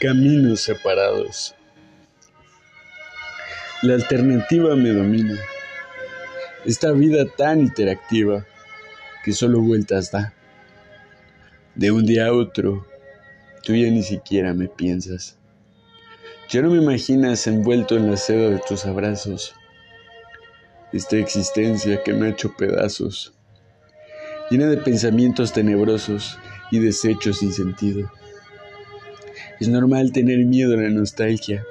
Caminos separados. La alternativa me domina. Esta vida tan interactiva que solo vueltas da. De un día a otro, tú ya ni siquiera me piensas. Ya no me imaginas envuelto en la seda de tus abrazos. Esta existencia que me ha hecho pedazos, llena de pensamientos tenebrosos y desechos sin sentido. Es normal tener miedo a la nostalgia,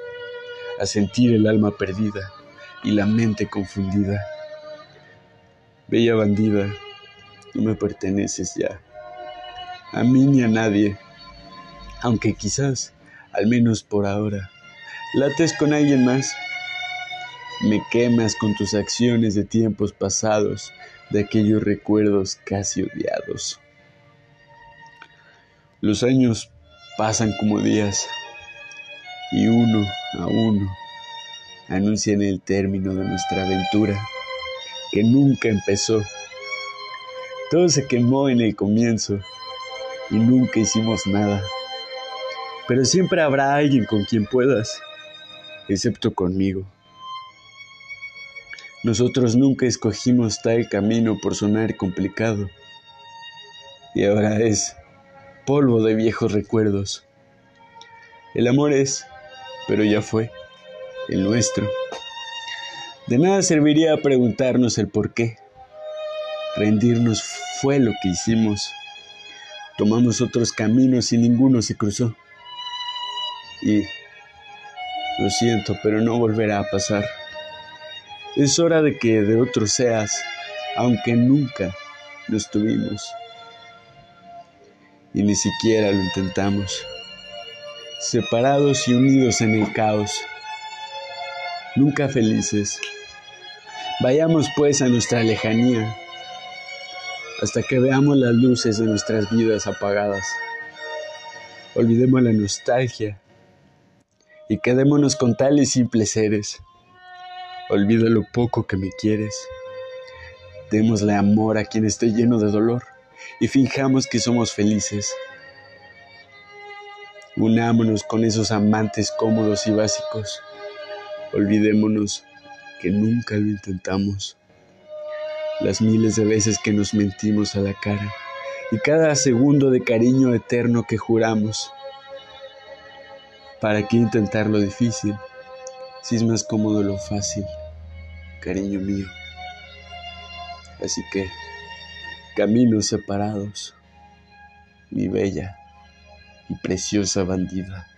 a sentir el alma perdida y la mente confundida. Bella bandida, no me perteneces ya, a mí ni a nadie, aunque quizás, al menos por ahora, lates con alguien más. Me quemas con tus acciones de tiempos pasados, de aquellos recuerdos casi odiados. Los años pasan como días y uno a uno anuncian el término de nuestra aventura que nunca empezó. Todo se quemó en el comienzo y nunca hicimos nada. Pero siempre habrá alguien con quien puedas, excepto conmigo. Nosotros nunca escogimos tal camino por sonar complicado. Y ahora es polvo de viejos recuerdos. El amor es, pero ya fue, el nuestro. De nada serviría preguntarnos el por qué. Rendirnos fue lo que hicimos. Tomamos otros caminos y ninguno se cruzó. Y lo siento, pero no volverá a pasar. Es hora de que de otro seas, aunque nunca lo estuvimos y ni siquiera lo intentamos. Separados y unidos en el caos, nunca felices. Vayamos pues a nuestra lejanía, hasta que veamos las luces de nuestras vidas apagadas. Olvidemos la nostalgia y quedémonos con tales simples seres. Olvida lo poco que me quieres. Démosle amor a quien esté lleno de dolor y finjamos que somos felices. Unámonos con esos amantes cómodos y básicos. Olvidémonos que nunca lo intentamos. Las miles de veces que nos mentimos a la cara y cada segundo de cariño eterno que juramos. ¿Para qué intentar lo difícil si es más cómodo lo fácil, cariño mío? Así que caminos separados, mi bella y preciosa bandida.